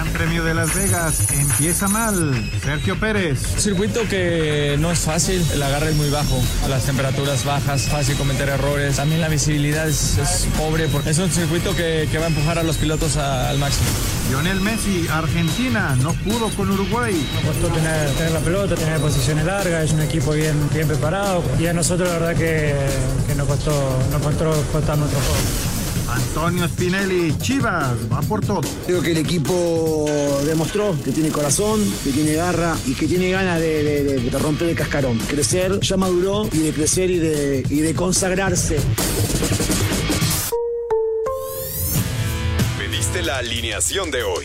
El Gran Premio de Las Vegas empieza mal. Sergio Pérez. Circuito que no es fácil, el agarre es muy bajo, a las temperaturas bajas, fácil cometer errores. También la visibilidad es, es pobre porque es un circuito que, que va a empujar a los pilotos a- al máximo. Lionel Messi, Argentina, no pudo con Uruguay. costó tener, tener la pelota, tener posiciones largas, es un equipo bien, bien preparado y a nosotros la verdad que, que nos costó, nos costó costar nuestro juego. Antonio Spinelli, Chivas, va por todo. Creo que el equipo demostró que tiene corazón, que tiene garra y que tiene ganas de, de- de- de romper el cascarón. Crecer, ya maduró y de crecer y de, y de consagrarse. Pediste la alineación de hoy.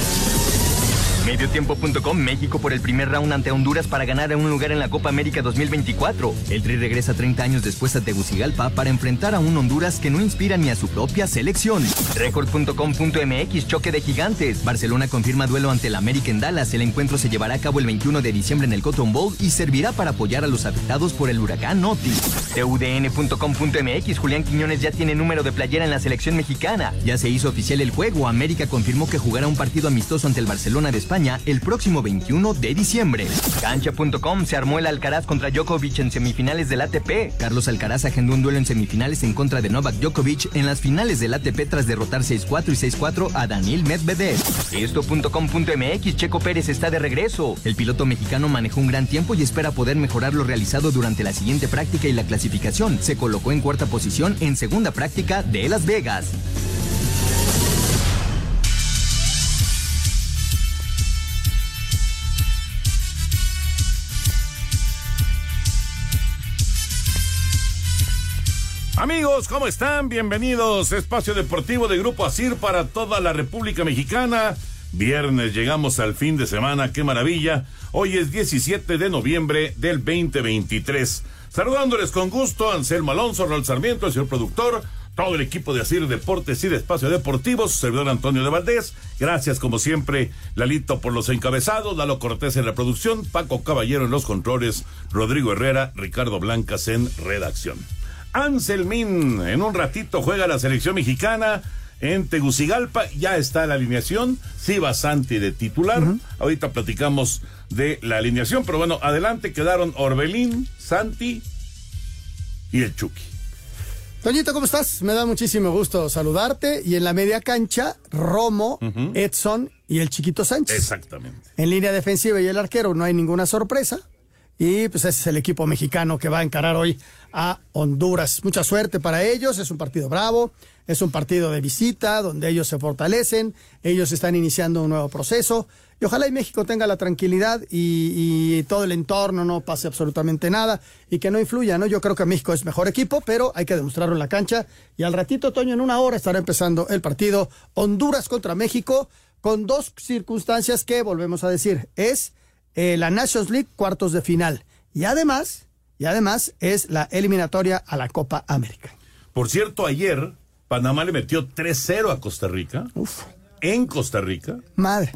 Mediotiempo.com México por el primer round ante Honduras para ganar un lugar en la Copa América 2024. El Tri regresa 30 años después a Tegucigalpa para enfrentar a un Honduras que no inspira ni a su propia selección. Record.com.mx Choque de gigantes. Barcelona confirma duelo ante el América en Dallas. El encuentro se llevará a cabo el 21 de diciembre en el Cotton Bowl y servirá para apoyar a los afectados por el huracán Otis. TUDN.com.mx Julián Quiñones ya tiene número de playera en la selección mexicana. Ya se hizo oficial el juego. América confirmó que jugará un partido amistoso ante el Barcelona de El próximo 21 de diciembre. Cancha.com se armó el Alcaraz contra Djokovic en semifinales del ATP. Carlos Alcaraz agendó un duelo en semifinales en contra de Novak Djokovic en las finales del ATP tras derrotar 6-4 y 6-4 a Daniel Medvedev. Esto.com.mx Checo Pérez está de regreso. El piloto mexicano manejó un gran tiempo y espera poder mejorar lo realizado durante la siguiente práctica y la clasificación. Se colocó en cuarta posición en segunda práctica de Las Vegas. Amigos, ¿cómo están? Bienvenidos. Espacio Deportivo de Grupo Asir para toda la República Mexicana. Viernes, llegamos al fin de semana, qué maravilla. Hoy es 17 de noviembre del 2023. Saludándoles con gusto, Anselmo Alonso, Raúl Sarmiento, el señor productor, todo el equipo de Asir Deportes y de Espacio Deportivo, su servidor Antonio de Valdés. Gracias, como siempre, Lalito por los encabezados, Lalo Cortés en la producción, Paco Caballero en los controles, Rodrigo Herrera, Ricardo Blancas en redacción. Anselmín, en un ratito juega la selección mexicana en Tegucigalpa, ya está la alineación, sí va Santi de titular, ahorita platicamos de la alineación, pero bueno, adelante quedaron Orbelín, Santi y el Chucky. Toñito, ¿cómo estás? Me da muchísimo gusto saludarte. Y en la media cancha, Romo, Edson y el Chiquito Sánchez. Exactamente. En línea defensiva y el arquero no hay ninguna sorpresa. Y pues ese es el equipo mexicano que va a encarar hoy a Honduras. Mucha suerte para ellos, es un partido bravo, es un partido de visita donde ellos se fortalecen, ellos están iniciando un nuevo proceso y ojalá y México tenga la tranquilidad y, y todo el entorno no pase absolutamente nada y que no influya, ¿no? Yo creo que México es mejor equipo, pero hay que demostrarlo en la cancha y al ratito, Toño, en una hora estará empezando el partido Honduras contra México con dos circunstancias que volvemos a decir, es eh, la Nations League cuartos de final. Y además, y además es la eliminatoria a la Copa América. Por cierto, ayer Panamá le metió 3-0 a Costa Rica. En Costa Rica. Madre.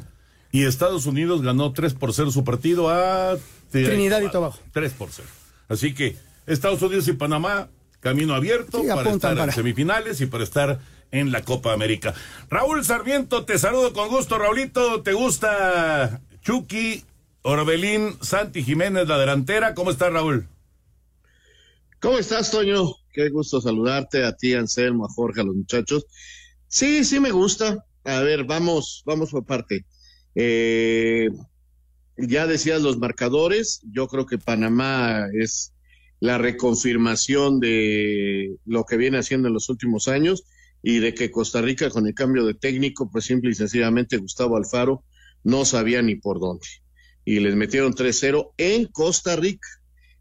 Y Estados Unidos ganó 3 por 0 su partido a Trinidad y Tobago. 3 por 0. Así que Estados Unidos y Panamá, camino abierto Sí, para estar para- en semifinales y para estar en la Copa América. Raúl Sarmiento, te saludo con gusto. Raulito, ¿te gusta Chucky, Orbelín, Santi Jiménez, la delantera? ¿Cómo está Raúl? ¿Cómo estás, Toño? Qué gusto saludarte a ti, Anselmo, a Jorge, a los muchachos. Sí, sí me gusta. A ver, vamos, vamos por parte. Eh, ya decías los marcadores. Yo creo que Panamá es la reconfirmación de lo que viene haciendo en los últimos años y de que Costa Rica con el cambio de técnico, pues simple y sencillamente Gustavo Alfaro no sabía ni por dónde. Y les metieron 3-0 en Costa Rica.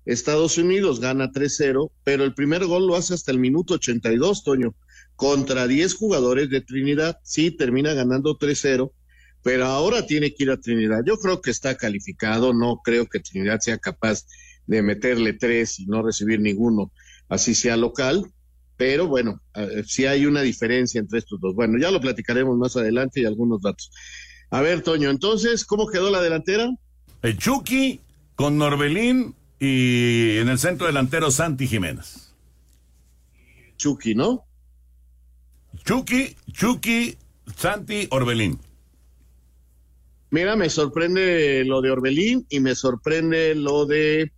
Estados Unidos gana 3-0, pero el primer gol lo hace hasta el minuto 82, Toño, contra 10 jugadores de Trinidad. Sí, termina ganando 3-0, pero ahora tiene que ir a Trinidad. Yo creo que está calificado, no creo que Trinidad sea capaz de meterle tres y no recibir ninguno, así sea local, pero bueno, sí hay una diferencia entre estos dos. Bueno, ya lo platicaremos más adelante y algunos datos. A ver, Toño, entonces, ¿cómo quedó la delantera? El Chucky con Norbelín y en el centro delantero Santi Jiménez. Chucky, ¿no? Chucky, Chucky, Santi, Orbelín. Mira, me sorprende lo de Orbelín y me sorprende lo de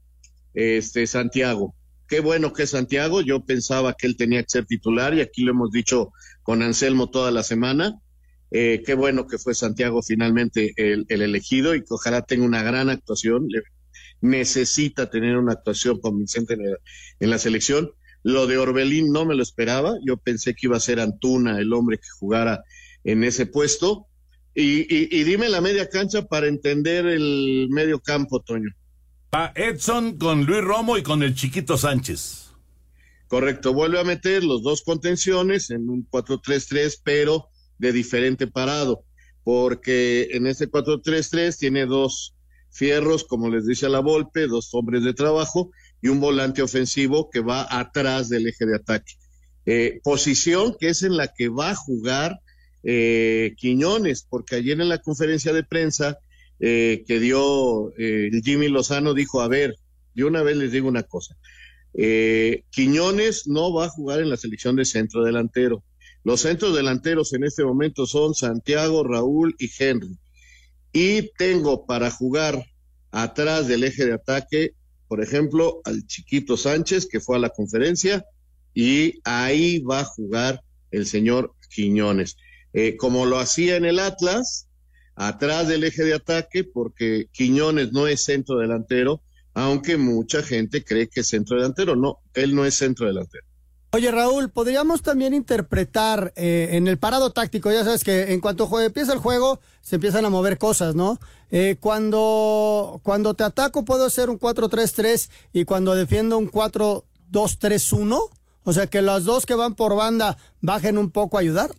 este Santiago. Qué bueno que es Santiago. Yo pensaba que él tenía que ser titular y aquí lo hemos dicho con Anselmo toda la semana. Eh, qué bueno que fue Santiago finalmente el, elegido y que ojalá tenga una gran actuación. necesita tener una actuación convincente en, en, la selección. Lo de Orbelín no me lo esperaba. Yo pensé que iba a ser Antuna el hombre que jugara en ese puesto. Y, y dime la media cancha para entender el medio campo, Toño. A Edson con Luis Romo y con el Chiquito Sánchez. Correcto, vuelve a meter los dos contenciones en un 4-3-3, pero de diferente parado, porque en ese 4-3-3 tiene dos fierros, como les dice a la Volpe, dos hombres de trabajo y un volante ofensivo que va atrás del eje de ataque. Eh, posición que es en la que va a jugar eh, Quiñones, porque ayer en la conferencia de prensa eh, que dio eh, Jimmy Lozano dijo, a ver, de una vez les digo una cosa, eh, Quiñones no va a jugar en la selección de centro delantero. Los centros delanteros en este momento son Santiago, Raúl y Henry. Y tengo para jugar atrás del eje de ataque, por ejemplo, al chiquito Sánchez, que fue a la conferencia, y ahí va a jugar el señor Quiñones. como lo hacía en el Atlas, atrás del eje de ataque, porque Quiñones no es centro delantero, aunque mucha gente cree que es centro delantero. No, él no es centro delantero. Oye, Raúl, podríamos también interpretar eh, en el parado táctico, ya sabes que en cuanto empieza el juego, se empiezan a mover cosas, ¿no? Eh, cuando, cuando te ataco puedo hacer un 4-3-3 y cuando defiendo un 4-2-3-1, o sea que las dos que van por banda bajen un poco a ayudar.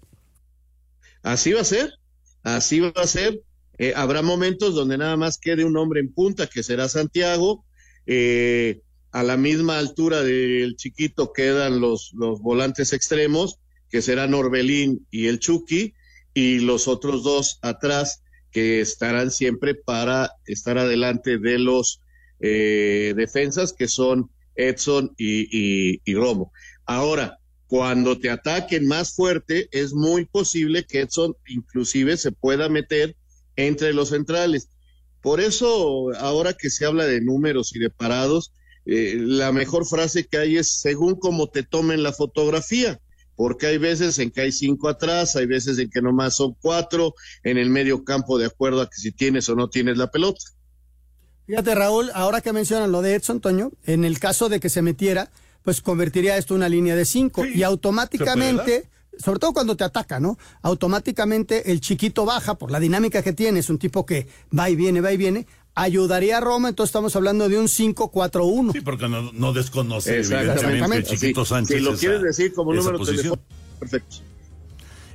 Así va a ser, Así va a ser. Eh, habrá momentos donde nada más quede un hombre en punta, que será Santiago. Eh, a la misma altura del chiquito quedan los, los volantes extremos, que serán Orbelín y el Chucky, y los otros dos atrás, que estarán siempre para estar adelante de los eh, defensas, que son Edson y, y Romo. Ahora, cuando te ataquen más fuerte, es muy posible que Edson inclusive se pueda meter entre los centrales. Por eso, ahora que se habla de números y de parados, eh, la mejor frase que hay es según cómo te tomen la fotografía, porque hay veces en que hay cinco atrás, hay veces en que nomás son cuatro, en el medio campo de acuerdo a que si tienes o no tienes la pelota. Fíjate, Raúl, ahora que mencionan lo de Edson, Toño, en el caso de que se metiera, pues convertiría esto en una línea de cinco y automáticamente, sobre todo cuando te ataca, ¿no? Automáticamente el chiquito baja por la dinámica que tiene, es un tipo que va y viene, va y viene, ayudaría a Roma, entonces estamos hablando de un 5-4-1. Sí, porque no, no desconoce evidentemente el chiquito Sánchez. Si lo quieres decir como número posición. perfecto.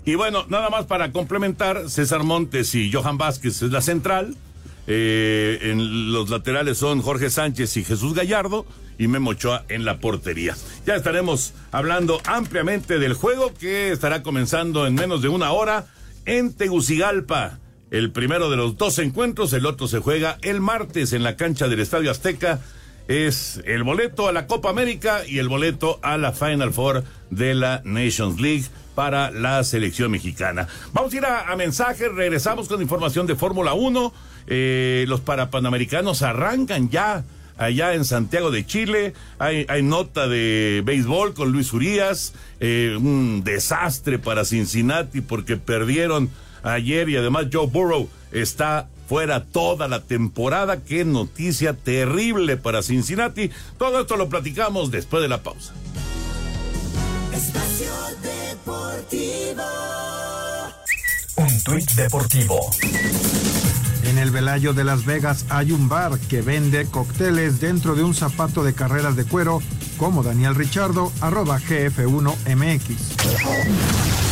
Y bueno, nada más para complementar, César Montes y Johan Vázquez es la central. Eh, en los laterales son Jorge Sánchez y Jesús Gallardo y Memo Ochoa en la portería. Ya estaremos hablando ampliamente del juego que estará comenzando en menos de una hora en Tegucigalpa. El primero de los dos encuentros, el otro se juega el martes en la cancha del Estadio Azteca. Es el boleto a la Copa América y el boleto a la Final Four de la Nations League para la selección mexicana. Vamos a ir a, mensajes, regresamos con información de Fórmula 1. Eh, los parapanamericanos arrancan ya allá en Santiago de Chile. Hay, hay nota de béisbol con Luis Urias. Eh, un desastre para Cincinnati porque perdieron ayer y además Joe Burrow está fuera toda la temporada. Qué noticia terrible para Cincinnati. Todo esto lo platicamos después de la pausa. Espacio Deportivo. Un tuit deportivo. En el Velayo de Las Vegas hay un bar que vende cócteles dentro de un zapato de carreras de cuero, como Daniel Richardo, arroba GF1MX.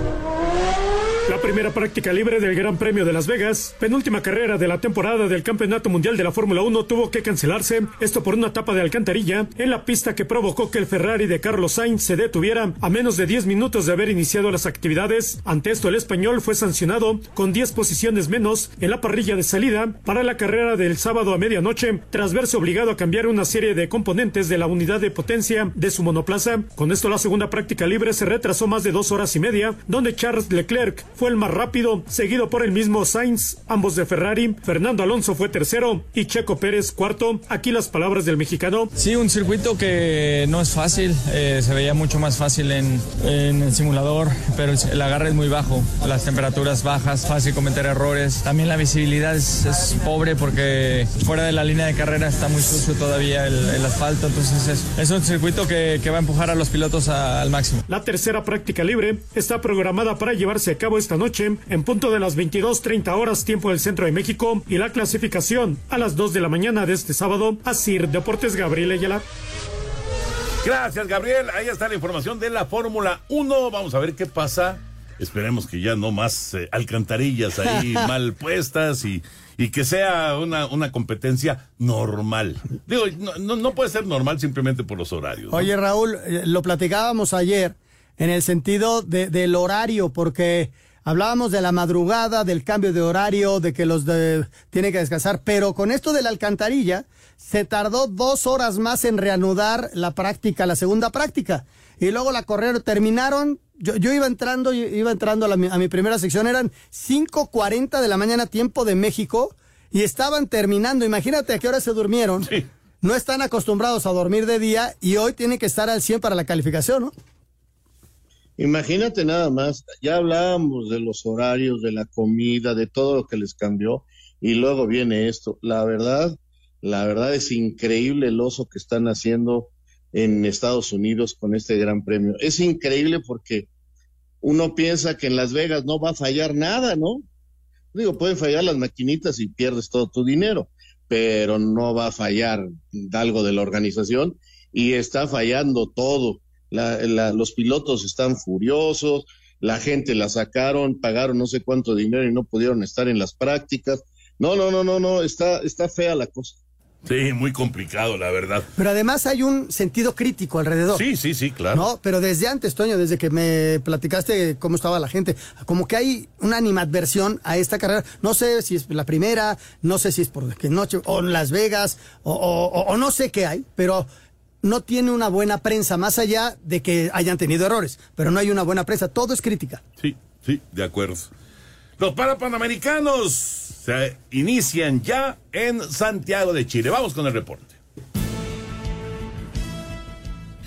La primera práctica libre del Gran Premio de Las Vegas, penúltima carrera de la temporada del Campeonato Mundial de la Fórmula 1 tuvo que cancelarse, esto por una tapa de alcantarilla en la pista que provocó que el Ferrari de Carlos Sainz se detuviera a menos de 10 minutos de haber iniciado las actividades. Ante esto el español fue sancionado con 10 posiciones menos en la parrilla de salida para la carrera del sábado a medianoche, tras verse obligado a cambiar una serie de componentes de la unidad de potencia de su monoplaza. Con esto la segunda práctica libre se retrasó más de dos horas y media, donde Charles Leclerc fue el más rápido, seguido por el mismo Sainz, ambos de Ferrari. Fernando Alonso fue tercero y Checo Pérez cuarto. Aquí las palabras del mexicano. Sí, un circuito que no es fácil, eh, se veía mucho más fácil en, en, el simulador, pero el agarre es muy bajo, las temperaturas bajas, fácil cometer errores. También la visibilidad es, es pobre porque fuera de la línea de carrera está muy sucio todavía el, el asfalto, entonces es, es, un circuito que, que va a empujar a los pilotos a, al máximo. La tercera práctica libre está programada para llevarse a cabo esta noche en punto de las 22.30 horas tiempo del centro de México y la clasificación a las 2 de la mañana de este sábado. Asir Deportes Gabriel Ayala. Gracias, Gabriel. Ahí está la información de la Fórmula 1. Vamos a ver qué pasa. Esperemos que ya no más eh, alcantarillas ahí mal puestas y, y que sea una, una competencia normal. Digo, no, no, no puede ser normal simplemente por los horarios. ¿no? Oye, Raúl, eh, lo platicábamos ayer en el sentido de, del horario, porque hablábamos de la madrugada, del cambio de horario, de que los de, tienen que descansar, pero con esto de la alcantarilla se tardó dos horas más en reanudar la práctica, la segunda práctica. Y luego la corrieron, terminaron, yo, yo iba entrando, iba entrando a, la, a mi primera sección, eran 5.40 de la mañana tiempo de México y estaban terminando. Imagínate a qué hora se durmieron. Sí. No están acostumbrados a dormir de día y hoy tienen que estar al 100 para la calificación, ¿no? Imagínate nada más, ya hablábamos de los horarios, de la comida, de todo lo que les cambió, y luego viene esto. La verdad, la verdad es increíble el oso que están haciendo en Estados Unidos con este gran premio. Es increíble porque uno piensa que en Las Vegas no va a fallar nada, ¿no? Digo, pueden fallar las maquinitas y pierdes todo tu dinero, pero no va a fallar algo de la organización y está fallando todo la, la, los pilotos están furiosos, la gente la sacaron, pagaron no sé cuánto dinero y no pudieron estar en las prácticas. No, no, no, no, no, está, está fea la cosa. Sí, muy complicado, la verdad. Pero además hay un sentido crítico alrededor. Sí, sí, sí, claro. No, pero desde antes, Toño, desde que me platicaste cómo estaba la gente, como que hay una animadversión a esta carrera. No sé si es la primera, no sé si es por que noche, o en Las Vegas, o, o, o no sé qué hay, pero no tiene una buena prensa, más allá de que hayan tenido errores, pero no hay una buena prensa, todo es crítica. Sí, sí, de acuerdo. Los Parapanamericanos se inician ya en Santiago de Chile. Vamos con el reporte.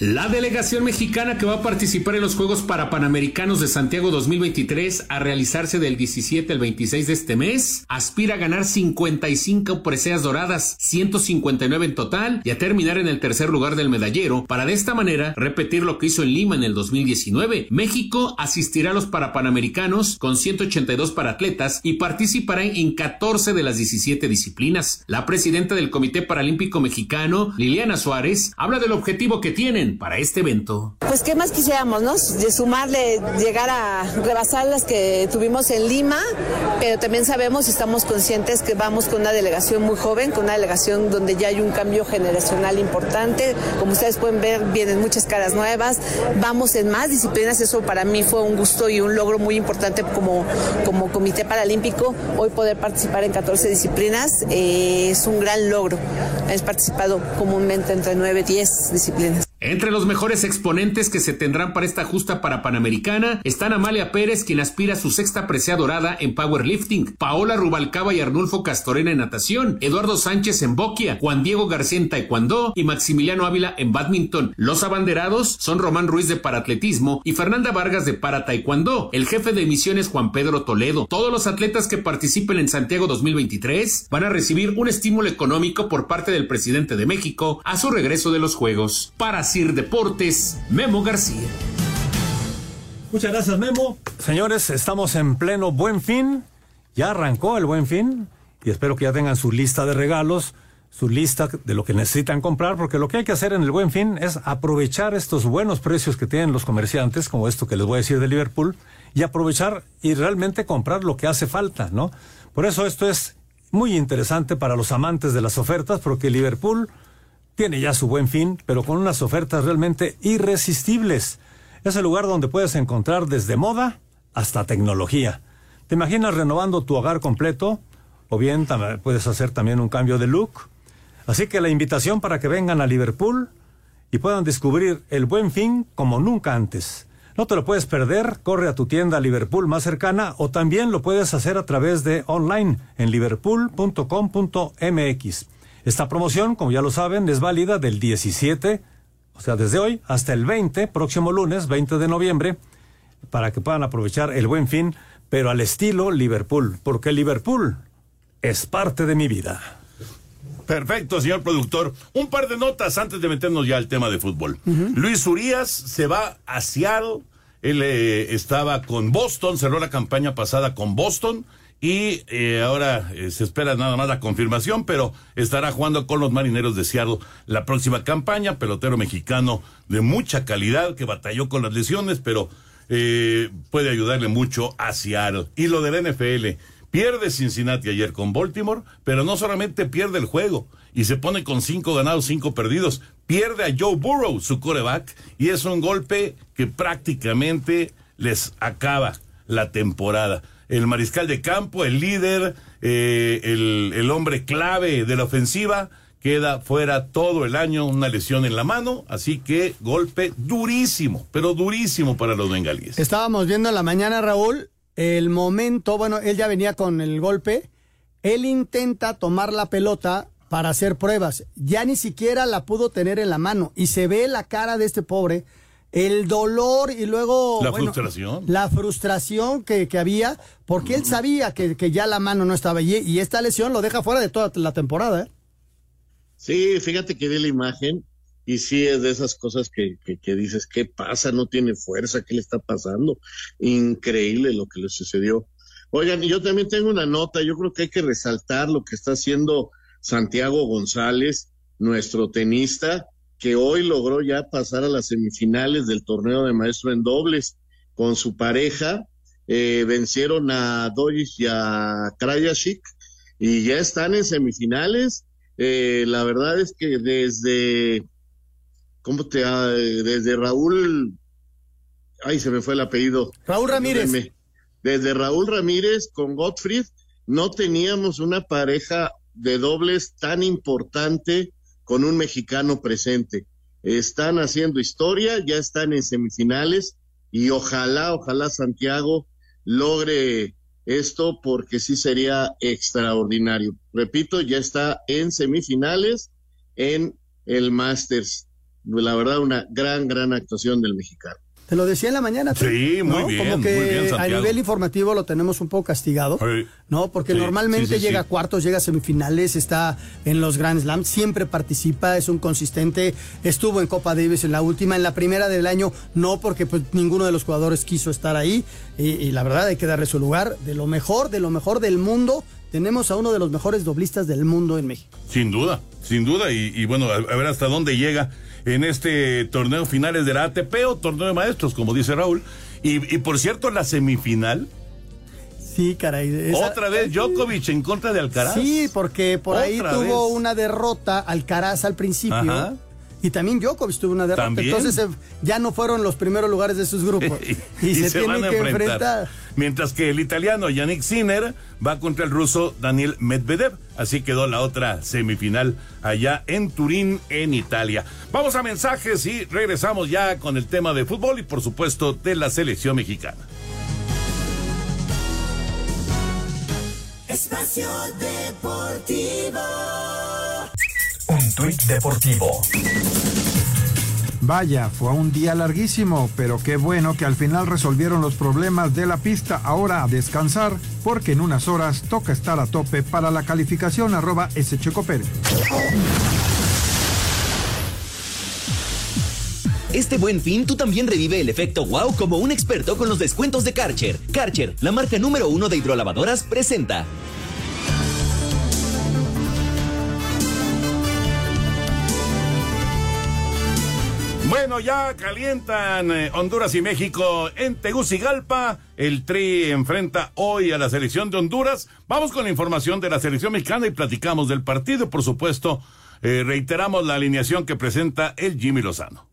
La delegación mexicana que va a participar en los Juegos Parapanamericanos de Santiago 2023 a realizarse del 17 al 26 de este mes aspira a ganar 55 preseas doradas, 159 en total y a terminar en el tercer lugar del medallero para de esta manera repetir lo que hizo en Lima en el 2019. México asistirá a los Parapanamericanos con 182 para atletas y participará en 14 de las 17 disciplinas. La presidenta del Comité Paralímpico Mexicano, Liliana Suárez, habla del objetivo que tienen para este evento? Pues qué más quisiéramos, ¿no? De sumarle, llegar a rebasar las que tuvimos en Lima, pero también sabemos y estamos conscientes que vamos con una delegación muy joven, con una delegación donde ya hay un cambio generacional importante. Como ustedes pueden ver, vienen muchas caras nuevas, vamos en más disciplinas, eso para mí fue un gusto y un logro muy importante como, como Comité Paralímpico. Hoy poder participar en 14 disciplinas eh, es un gran logro. Hemos participado comúnmente entre 9 y 10 disciplinas. Entre los mejores exponentes que se tendrán para esta justa para Panamericana están Amalia Pérez, quien aspira a su sexta presea dorada en powerlifting, Paola Rubalcaba y Arnulfo Castorena en natación, Eduardo Sánchez en boquia, Juan Diego García en taekwondo y Maximiliano Ávila en badminton. Los abanderados son Román Ruiz de paratletismo y Fernanda Vargas de para taekwondo. El jefe de misiones Juan Pedro Toledo. Todos los atletas que participen en Santiago 2023 van a recibir un estímulo económico por parte del presidente de México a su regreso de los Juegos. Para Deportes, Memo García. Muchas gracias, Memo. Señores, estamos en pleno buen fin. Ya arrancó el buen fin y espero que ya tengan su lista de regalos, su lista de lo que necesitan comprar, porque lo que hay que hacer en el buen fin es aprovechar estos buenos precios que tienen los comerciantes, como esto que les voy a decir de Liverpool, y aprovechar y realmente comprar lo que hace falta, ¿no? Por eso esto es muy interesante para los amantes de las ofertas, porque Liverpool tiene ya su buen fin, pero con unas ofertas realmente irresistibles. Es el lugar donde puedes encontrar desde moda hasta tecnología. ¿Te imaginas renovando tu hogar completo? O bien puedes hacer también un cambio de look. Así que la invitación para que vengan a Liverpool y puedan descubrir el buen fin como nunca antes. No te lo puedes perder, corre a tu tienda Liverpool más cercana o también lo puedes hacer a través de online en liverpool.com.mx. Esta promoción, como ya lo saben, es válida del 17, o sea, desde hoy hasta el 20, próximo lunes, 20 de noviembre, para que puedan aprovechar el buen fin, pero al estilo Liverpool, porque Liverpool es parte de mi vida. Perfecto, señor productor. Un par de notas antes de meternos ya al tema de fútbol. Luis Urias se va a Seattle. Él eh, estaba con Boston, cerró la campaña pasada con Boston y eh, ahora eh, se espera nada más la confirmación, pero estará jugando con los marineros de Seattle la próxima campaña, pelotero mexicano de mucha calidad que batalló con las lesiones, pero eh, puede ayudarle mucho a Seattle. Y lo del NFL, pierde Cincinnati ayer con Baltimore, pero no solamente pierde el juego y se pone con cinco ganados, cinco perdidos, pierde a Joe Burrow, su coreback, y es un golpe que prácticamente les acaba la temporada el mariscal de campo, el líder, eh, el, hombre clave de la ofensiva, queda fuera todo el año, una lesión en la mano, así que golpe durísimo, pero durísimo para los bengalíes. Estábamos viendo en la mañana, Raúl, el momento, bueno, él ya venía con el golpe, él intenta tomar la pelota para hacer pruebas, ya ni siquiera la pudo tener en la mano y se ve la cara de este pobre el dolor y luego... La frustración. La frustración que, había, porque él sabía que, ya la mano no estaba allí y esta lesión lo deja fuera de toda la temporada. ¿eh? Sí, fíjate que vi la imagen y sí es de esas cosas que, que, dices, ¿qué pasa? No tiene fuerza, ¿qué le está pasando? Increíble lo que le sucedió. Oigan, y yo también tengo una nota, yo creo que hay que resaltar lo que está haciendo Santiago González, nuestro tenista, que hoy logró ya pasar a las semifinales del torneo de maestro en dobles con su pareja. Eh, vencieron a Dojic y a Krajicik y ya están en semifinales. Eh, la verdad es que desde, ¿cómo te Desde Raúl, ay, se me fue el apellido. Raúl Ramírez. Desde Raúl Ramírez con Gottfried no teníamos una pareja de dobles tan importante con un mexicano presente. Están haciendo historia, ya están en semifinales y ojalá, ojalá Santiago logre esto porque sí sería extraordinario. Repito, ya está en semifinales en el Masters. La verdad, una gran, gran actuación del mexicano. Te lo decía en la mañana. Sí, muy bien. Como que a nivel informativo lo tenemos un poco castigado, ¿no? Porque normalmente llega a cuartos, llega a semifinales, está en los Grand Slams, siempre participa, es un consistente. Estuvo en Copa Davis en la última, en la primera del año, no, porque pues ninguno de los jugadores quiso estar ahí. Y, y la verdad hay que darle su lugar. De lo mejor, de lo mejor del mundo, tenemos a uno de los mejores doblistas del mundo en México. Sin duda, sin duda. Y, y bueno, a ver hasta dónde llega en este torneo finales de la ATP o torneo de maestros, como dice Raúl. Y, por cierto, la semifinal. Sí, caray. Otra vez Djokovic en contra de Alcaraz. Sí, porque por ahí tuvo una derrota Alcaraz al principio. y también Djokovic tuvo una derrota. ¿También? Entonces eh, ya no fueron los primeros lugares de sus grupos. y, se, tienen van a que enfrentar. Mientras que el italiano Yannick Sinner va contra el ruso Daniel Medvedev. Así quedó la otra semifinal allá en Turín, en Italia. Vamos a mensajes y regresamos ya con el tema de fútbol y por supuesto de la selección mexicana. Espacio Deportivo. Un tuit deportivo. Vaya, fue un día larguísimo, pero qué bueno que al final resolvieron los problemas de la pista. Ahora a descansar, porque en unas horas toca estar a tope para la calificación arroba. Este buen fin tú también revive el efecto wow como un experto con los descuentos de Karcher. Karcher, la marca número uno de hidrolavadoras, presenta. Bueno, ya calientan eh, Honduras y México en Tegucigalpa. El Tri enfrenta hoy a la selección de Honduras. Vamos con la información de la selección mexicana y platicamos del partido. Por supuesto, eh, reiteramos la alineación que presenta el Jimmy Lozano.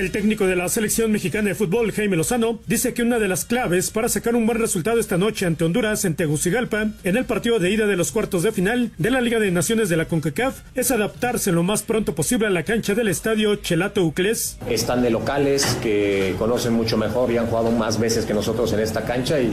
El técnico de la selección mexicana de fútbol, Jaime Lozano, dice que una de las claves para sacar un buen resultado esta noche ante Honduras en Tegucigalpa, en el partido de ida de los cuartos de final de la Liga de Naciones de la CONCACAF, es adaptarse lo más pronto posible a la cancha del estadio Chelato Uclés. Están de locales que conocen mucho mejor y han jugado más veces que nosotros en esta cancha y,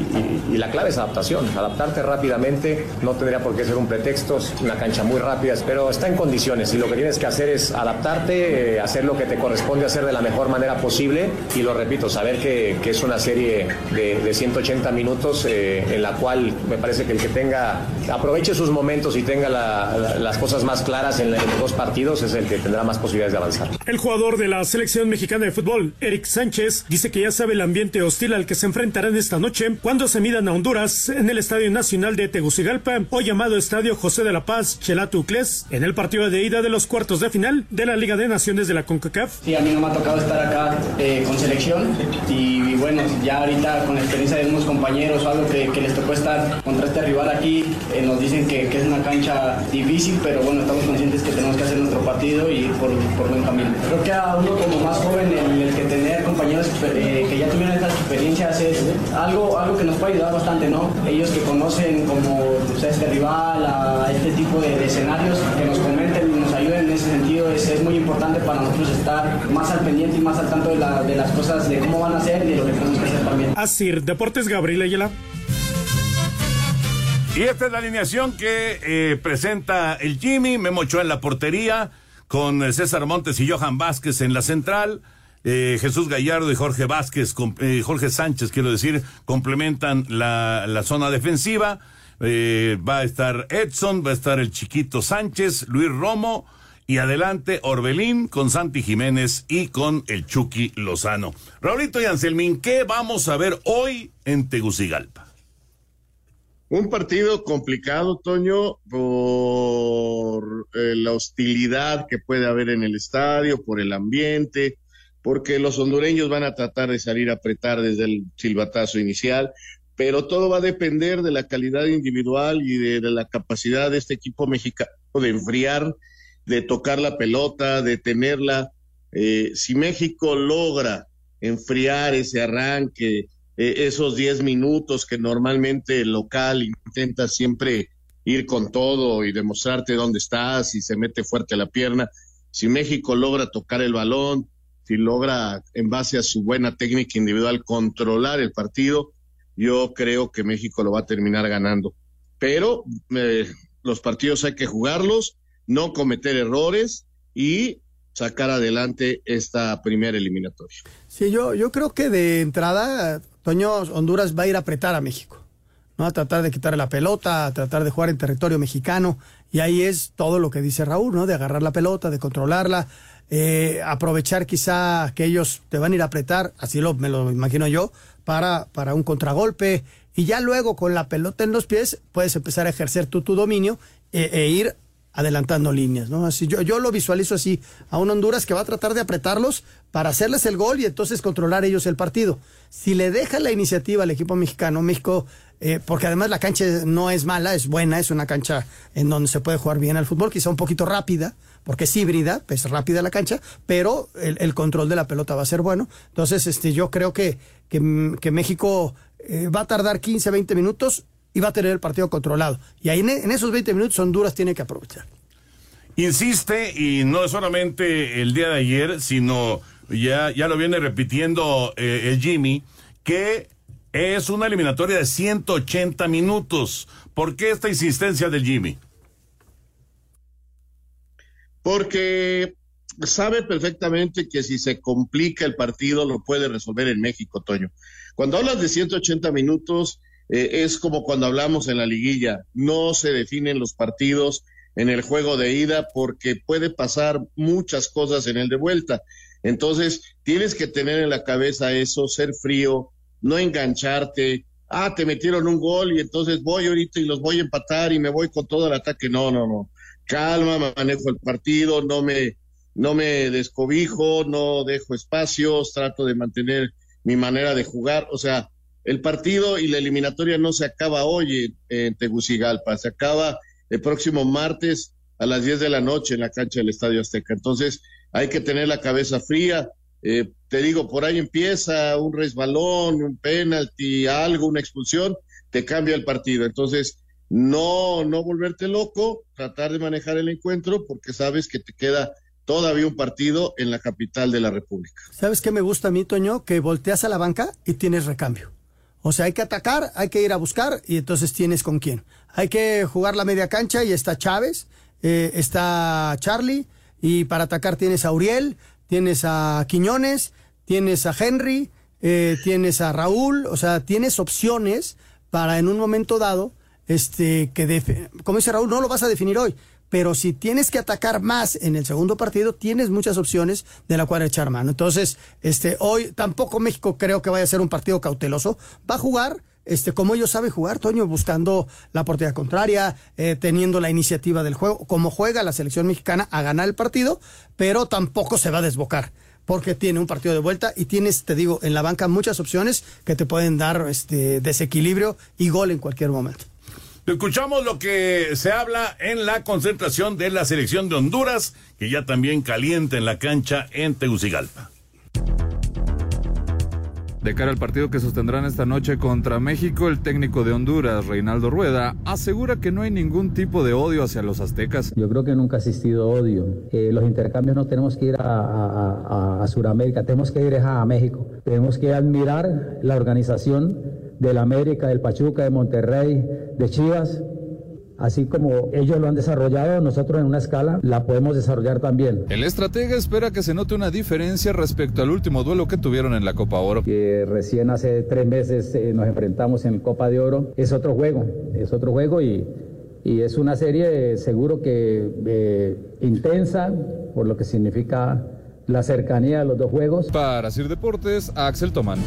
la clave es adaptación, adaptarte rápidamente, no tendría por qué ser un pretexto, es una cancha muy rápida, pero está en condiciones y lo que tienes que hacer es adaptarte, eh, hacer lo que te corresponde hacer de la mejor manera posible y lo repito, saber que, que es una serie de, de 180 minutos eh, en la cual me parece que el que tenga, aproveche sus momentos y tenga la- la- las cosas más claras en, en los dos partidos es el que tendrá más posibilidades de avanzar. El jugador de la selección mexicana de fútbol, Eric Sánchez, dice que ya sabe el ambiente hostil al que se enfrentarán esta noche cuando se midan a Honduras en el Estadio Nacional de Tegucigalpa, o llamado Estadio José de la Paz Chelato Uclés, en el partido de ida de los cuartos de final de la Liga de Naciones de la CONCACAF. Sí, a mí no me ha tocado estar acá eh, con selección y, bueno, ya ahorita con la experiencia de unos compañeros o algo que, que les tocó estar contra este rival aquí, eh, nos dicen que, que es una cancha difícil, pero bueno, estamos conscientes que tenemos que hacer nuestro partido y por, por buen camino. Creo que a uno como más joven, el, el que tener compañeros eh, que ya tuvieron estas experiencias es algo, algo que nos puede ayudar bastante, ¿no? Ellos que conocen como sea, este rival, a este tipo de, de escenarios, que nos comenten en ese sentido, es, es muy importante para nosotros estar más al pendiente y más al tanto de, la- de las cosas, de cómo van a ser y de lo que tenemos que hacer también. Asir Deportes Gabriel Ayala. Y esta es la alineación que eh, presenta el Jimmy, Memo Ochoa en la portería, con eh, César Montes y Johan Vázquez en la central. eh, Jesús Gallardo y Jorge Vázquez, com- eh, Jorge Sánchez, quiero decir, complementan la, la zona defensiva. Eh, va a estar Edson, va a estar el chiquito Sánchez, Luis Romo y adelante Orbelín con Santi Jiménez y con el Chucky Lozano. Raulito y Anselmín, ¿qué vamos a ver hoy en Tegucigalpa? Un partido complicado, Toño, por eh, la hostilidad que puede haber en el estadio, por el ambiente, porque los hondureños van a tratar de salir a apretar desde el silbatazo inicial, pero todo va a depender de la calidad individual y de, de la capacidad de este equipo mexicano de enfriar, de tocar la pelota, de tenerla. Eh, si México logra enfriar ese arranque, eh, esos 10 minutos que normalmente el local intenta siempre ir con todo y demostrarte dónde estás y se mete fuerte la pierna. Si México logra tocar el balón, si logra en base a su buena técnica individual controlar el partido, yo creo que México lo va a terminar ganando. Pero eh, los partidos hay que jugarlos, no cometer errores y sacar adelante esta primera eliminatoria. Sí, yo, yo creo que de entrada, Toño, Honduras va a ir a apretar a México. ¿no? A tratar de quitarle la pelota, a tratar de jugar en territorio mexicano. Y ahí es todo lo que dice Raúl, ¿no? De agarrar la pelota, de controlarla, eh, aprovechar quizá que ellos te van a ir a apretar, así lo, me lo imagino yo, para, para un contragolpe. Y ya luego con la pelota en los pies puedes empezar a ejercer tú tu dominio e, e ir adelantando líneas, ¿no? Así yo, yo lo visualizo así, a un Honduras que va a tratar de apretarlos para hacerles el gol y entonces controlar ellos el partido. Si le deja la iniciativa al equipo mexicano, México eh, porque además la cancha no es mala, es buena, es una cancha en donde se puede jugar bien al fútbol, quizá un poquito rápida, porque es híbrida, es rápida la cancha, pero el, el control de la pelota va a ser bueno. Entonces, este, yo creo que, que, que México eh, va a tardar 15, 20 minutos y va a tener el partido controlado. Y ahí en, en esos 20 minutos Honduras tiene que aprovechar. Insiste, y no solamente el día de ayer, sino ya, ya lo viene repitiendo eh, el Jimmy, que es una eliminatoria de 180 minutos. ¿Por qué esta insistencia del Jimmy? Porque sabe perfectamente que si se complica el partido lo puede resolver en México, Toño. Cuando hablas de 180 minutos, eh, es como cuando hablamos en la liguilla, no se definen los partidos en el juego de ida porque puede pasar muchas cosas en el de vuelta. Entonces, tienes que tener en la cabeza eso, ser frío, no engancharte. Ah, te metieron un gol y entonces voy ahorita y los voy a empatar y me voy con todo el ataque. No, no, no. Calma, manejo el partido, no me, no me descobijo, no dejo espacios, trato de mantener mi manera de jugar. O sea, el partido y la eliminatoria no se acaba hoy en, Tegucigalpa, se acaba el próximo martes a las 10 de la noche en la cancha del Estadio Azteca. Entonces, hay que tener la cabeza fría. Eh, te digo, por ahí empieza un resbalón, un penalti, algo, una expulsión, te cambia el partido. Entonces, no, no volverte loco, tratar de manejar el encuentro porque sabes que te queda todavía un partido en la capital de la República. ¿Sabes qué me gusta a mí, Toño? Que volteas a la banca y tienes recambio. O sea, hay que atacar, hay que ir a buscar y entonces tienes con quién. Hay que jugar la media cancha y está Chávez, eh, está Charlie y para atacar tienes a Uriel, tienes a Quiñones, tienes a Henry, eh, tienes a Raúl, o sea, tienes opciones para en un momento dado, este, que, como dice Raúl, no lo vas a definir hoy, pero si tienes que atacar más en el segundo partido, tienes muchas opciones de la cual echar mano. Entonces, este, hoy tampoco México creo que vaya a ser un partido cauteloso. Va a jugar, este, como ellos saben jugar, Toño, buscando la portería contraria, eh, teniendo la iniciativa del juego, como juega la selección mexicana a ganar el partido, pero tampoco se va a desbocar porque tiene un partido de vuelta y tienes, te digo, en la banca muchas opciones que te pueden dar este desequilibrio y gol en cualquier momento. Escuchamos lo que se habla en la concentración de la selección de Honduras, que ya también calienta en la cancha en Tegucigalpa. De cara al partido que sostendrán esta noche contra México, el técnico de Honduras, Reinaldo Rueda, asegura que no hay ningún tipo de odio hacia los aztecas. Yo creo que nunca ha existido odio. Eh, los intercambios no tenemos que ir a, a, a, a Sudamérica, tenemos que ir a México. Tenemos que admirar la organización del América, del Pachuca, de Monterrey, de Chivas, así como ellos lo han desarrollado, nosotros en una escala la podemos desarrollar también. El estratega espera que se note una diferencia respecto al último duelo que tuvieron en la Copa Oro. Que recién hace tres meses eh, nos enfrentamos en Copa de Oro. Es otro juego, es otro juego y, y es una serie seguro que eh, intensa por lo que significa la cercanía de los dos juegos. Para Sir Deportes, Axel Tomán.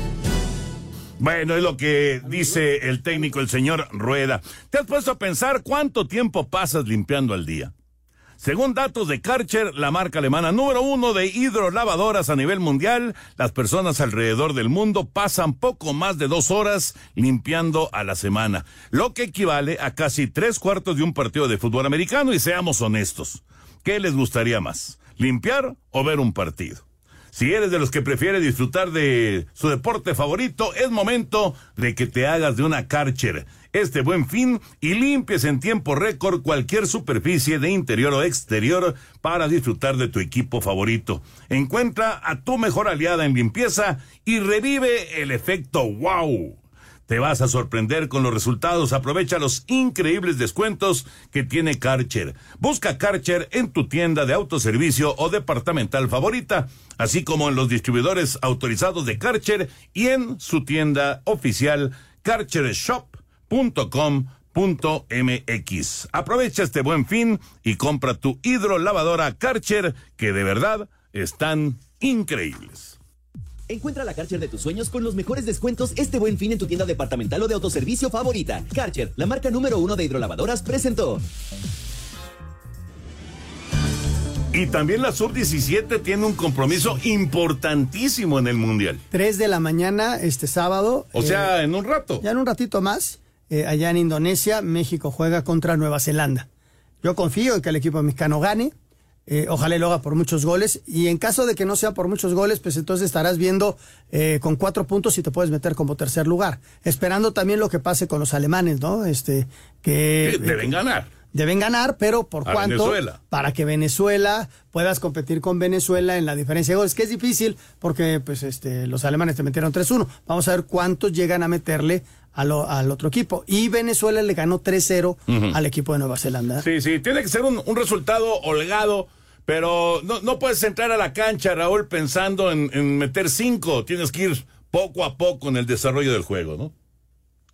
Bueno, es lo que dice el técnico, el señor Rueda. ¿Te has puesto a pensar cuánto tiempo pasas limpiando al día? Según datos de Karcher, la marca alemana número uno de hidrolavadoras a nivel mundial, las personas alrededor del mundo pasan poco más de dos horas limpiando a la semana, lo que equivale a casi tres cuartos de un partido de fútbol americano y seamos honestos. ¿Qué les gustaría más? ¿Limpiar o ver un partido? Si eres de los que prefiere disfrutar de su deporte favorito, es momento de que te hagas de una Karcher este buen fin y limpies en tiempo récord cualquier superficie de interior o exterior para disfrutar de tu equipo favorito. Encuentra a tu mejor aliada en limpieza y revive el efecto wow. Te vas a sorprender con los resultados. Aprovecha los increíbles descuentos que tiene Karcher. Busca Karcher en tu tienda de autoservicio o departamental favorita, así como en los distribuidores autorizados de Karcher y en su tienda oficial karchershop.com.mx. Aprovecha este buen fin y compra tu hidrolavadora Karcher, que de verdad están increíbles. Encuentra la Karcher de tus sueños con los mejores descuentos este buen fin en tu tienda departamental o de autoservicio favorita. Karcher, la marca número uno de hidrolavadoras, presentó. Y también la Sub-17 tiene un compromiso importantísimo en el Mundial. 3 de la mañana este sábado. O sea, eh, en un rato. Ya en un ratito más. eh, allá en Indonesia, México juega contra Nueva Zelanda. Yo confío en que el equipo mexicano gane. Eh, ojalá lo haga por muchos goles. Y en caso de que no sea por muchos goles, pues entonces estarás viendo eh, con cuatro puntos y te puedes meter como tercer lugar. Esperando también lo que pase con los alemanes, ¿no? Este, que. Deben ganar. Deben ganar, pero ¿por A cuánto? Venezuela. Para que Venezuela puedas competir con Venezuela en la diferencia de goles, que es difícil porque pues este los alemanes te metieron 3-1. Vamos a ver cuántos llegan a meterle a lo- al otro equipo. Y Venezuela le ganó 3-0 Ujú. al equipo de Nueva Zelanda. Sí, sí, tiene que ser un, un resultado holgado, pero no, no puedes entrar a la cancha, Raúl, pensando en, en meter cinco. Tienes que ir poco a poco en el desarrollo del juego, ¿no?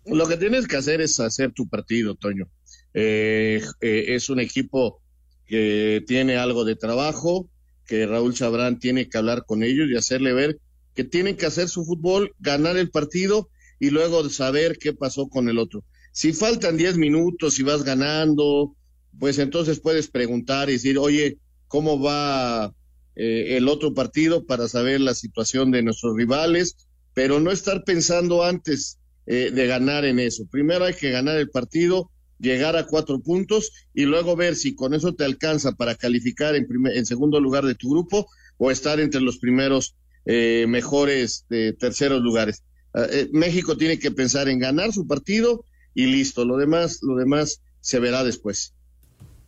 Lo que tienes que hacer es hacer tu partido, Toño. Eh, eh, es un equipo que tiene algo de trabajo, que Raúl Chabrán tiene que hablar con ellos y hacerle ver que tienen que hacer su fútbol, ganar el partido y luego saber qué pasó con el otro. Si faltan 10 minutos y vas ganando, pues entonces puedes preguntar y decir, oye, ¿cómo va eh, el otro partido para saber la situación de nuestros rivales? Pero no estar pensando antes eh, de ganar en eso. Primero hay que ganar el partido, llegar a cuatro puntos y luego ver si con eso te alcanza para calificar en, primer- en segundo lugar de tu grupo o estar entre los primeros eh, mejores eh, terceros lugares. Ah, eh, México tiene que pensar en ganar su partido y listo. Lo demás, lo demás se verá después.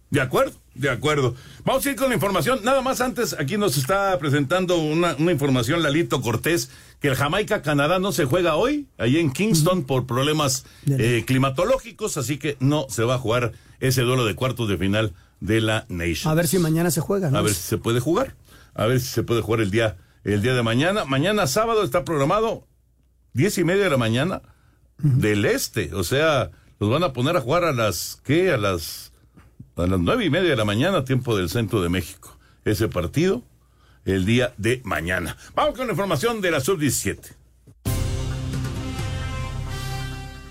De acuerdo, de acuerdo. Vamos a ir con la información. Nada más antes, aquí nos está presentando una, una información Lalito Cortés, que el Jamaica-Canadá no se juega hoy, ahí en Kingston, por problemas eh, climatológicos, así que no se va a jugar ese duelo de cuartos de final de la Nation. A ver si mañana se juega, ¿no? A ver si se puede jugar. A ver si se puede jugar el día, el día de mañana. Mañana sábado está programado diez y media de la mañana del este. O sea, los van a poner a jugar a las, ¿qué? A las, a las nueve y media de la mañana, tiempo del centro de México. Ese partido, el día de mañana. Vamos con la información de la sub-17.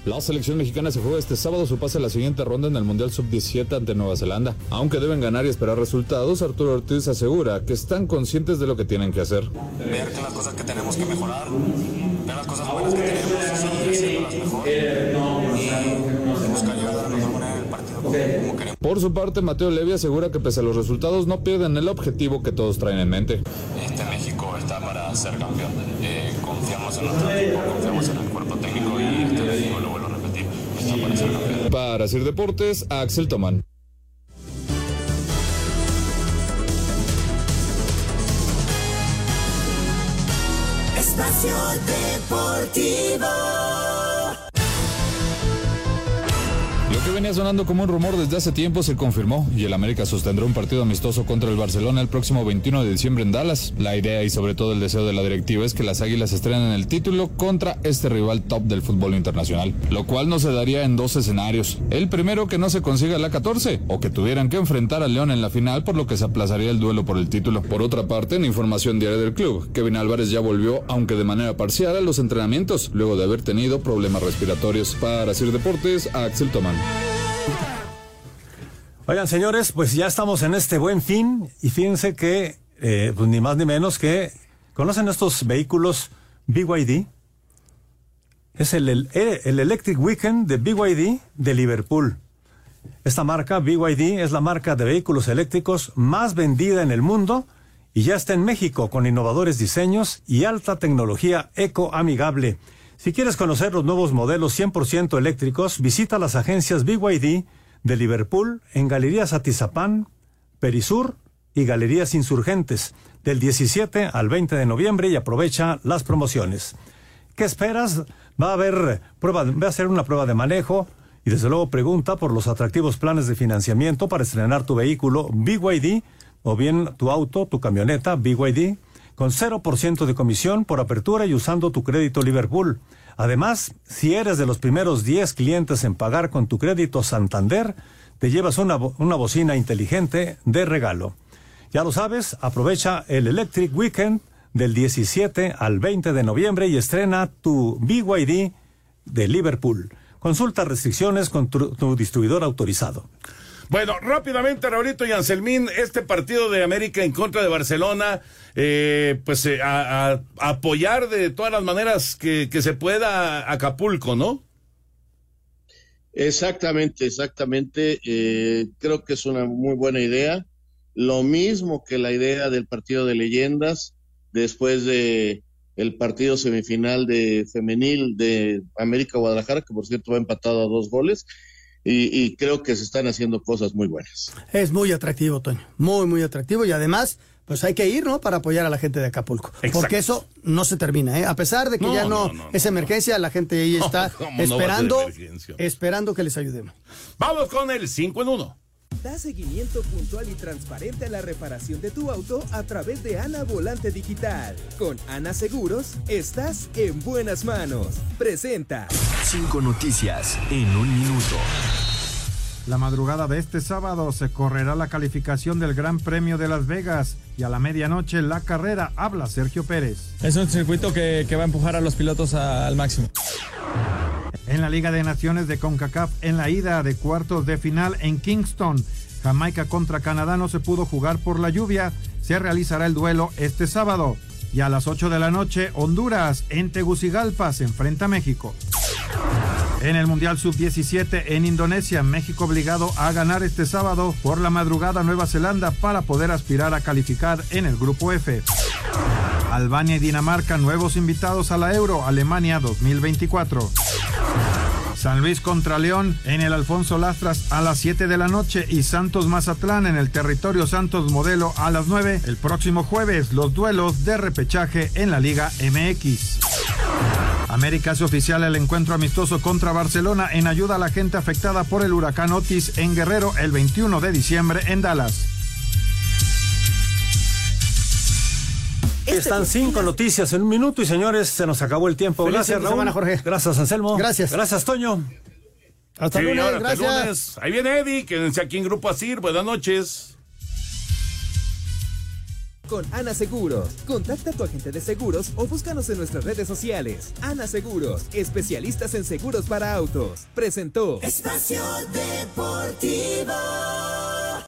La selección mexicana se juega este sábado su pase a la siguiente ronda en el Mundial Sub-17 ante Nueva Zelanda. Aunque deben ganar y esperar resultados, Arturo Ortiz asegura que están conscientes de lo que tienen que hacer. ver que las cosas que tenemos que mejorar, ver las cosas buenas que tenemos y hacerlas mejor y buscar llegar de la mejor manera en el partido. Por su parte, Mateo Levy asegura que pese a los resultados no pierden el objetivo que todos traen en mente. Este México está para ser campeón. Eh, confiamos en nuestro equipo, confiamos en el cuerpo técnico y este México, lo vuelvo a repetir, está para ser campeón. Para Sir Deportes, Axel Tomán. Espacio Deportivo. Lo que venía sonando como un rumor desde hace tiempo se confirmó y el América sostendrá un partido amistoso contra el Barcelona el próximo 21 de diciembre en Dallas. La idea y sobre todo el deseo de la directiva es que las Águilas estrenen el título contra este rival top del fútbol internacional, lo cual no se daría en dos escenarios. El primero que no se consiga la 14 o que tuvieran que enfrentar al León en la final por lo que se aplazaría el duelo por el título. Por otra parte, en información diaria del club, Kevin Álvarez ya volvió, aunque de manera parcial, a los entrenamientos luego de haber tenido problemas respiratorios. Para Sir Deportes, Axel Tomán. Oigan, señores, pues ya estamos en este buen fin y fíjense que, eh, pues ni más ni menos que, ¿conocen estos vehículos BYD? Es el, el, el Electric Weekend de BYD de Liverpool. Esta marca, BYD, es la marca de vehículos eléctricos más vendida en el mundo y ya está en México con innovadores diseños y alta tecnología ecoamigable. Si quieres conocer los nuevos modelos 100% eléctricos, visita las agencias BYD de Liverpool en Galerías Atizapán, Perisur y Galerías Insurgentes del 17 al 20 de noviembre y aprovecha las promociones. ¿Qué esperas? Va a haber prueba, va a ser una prueba de manejo y desde luego pregunta por los atractivos planes de financiamiento para estrenar tu vehículo BYD o bien tu auto, tu camioneta BYD con 0% de comisión por apertura y usando tu crédito Liverpool. Además, si eres de los primeros 10 clientes en pagar con tu crédito Santander, te llevas una, una bocina inteligente de regalo. Ya lo sabes, aprovecha el Electric Weekend del 17 al 20 de noviembre y estrena tu BYD de Liverpool. Consulta restricciones con tu distribuidor autorizado. Bueno, rápidamente, Raulito y Anselmín, este partido de América en contra de Barcelona, eh, pues eh, a, apoyar de todas las maneras que, que se pueda a Acapulco, ¿no? Exactamente, exactamente. Eh, creo que es una muy buena idea. Lo mismo que la idea del partido de leyendas después de el partido semifinal de femenil de América Guadalajara, que por cierto va empatado a dos goles. Y, y, creo que se están haciendo cosas muy buenas. Es muy atractivo, Toño. Muy, muy atractivo. Y además, pues hay que ir, ¿no? Para apoyar a la gente de Acapulco. Exacto. Porque eso no se termina, ¿eh? A pesar de que No, ya no, no, no, es emergencia, la gente ahí está ¿cómo no va a ser esperando, esperando que les ayudemos. Vamos con el 5 en 1. Da seguimiento puntual y transparente a la reparación de tu auto a través de Ana Volante Digital. Con Ana Seguros, estás en buenas manos. Presenta. Cinco noticias en un minuto. La madrugada de este sábado se correrá la calificación del Gran Premio de Las Vegas y a la medianoche la carrera habla Sergio Pérez. Es un circuito que, que va a empujar a los pilotos a- al máximo. En la Liga de Naciones de CONCACAF, en la ida de cuartos de final en Kingston, Jamaica contra Canadá no se pudo jugar por la lluvia. Se realizará el duelo este sábado. Y a las 8 de la noche, Honduras en Tegucigalpa se enfrenta a México. En el Mundial Sub-17 en Indonesia, México obligado a ganar este sábado por la madrugada Nueva Zelanda para poder aspirar a calificar en el Grupo F. Albania y Dinamarca, nuevos invitados a la Euro Alemania 2024. San Luis contra León en el Alfonso Lastras a las 7 de la noche y Santos Mazatlán en el territorio Santos Modelo a las 9. El próximo jueves los duelos de repechaje en la Liga MX. América hace oficial el encuentro amistoso contra Barcelona en ayuda a la gente afectada por el huracán Otis en Guerrero el 21 de diciembre en Dallas. Están cinco noticias en un minuto y señores, se nos acabó el tiempo. Feliz Gracias, Raúl. semana, Jorge. Gracias, Anselmo. Gracias. Gracias, Toño. Hasta Sí, lunes, ahora, hasta gracias. lunes. Ahí viene Eddie, quédense aquí en Grupo Asir. Buenas noches. Con Ana Seguros. Contacta a tu agente de seguros o búscanos en nuestras redes sociales. Ana Seguros, especialistas en seguros para autos. Presentó. Espacio Deportivo.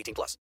18 plus.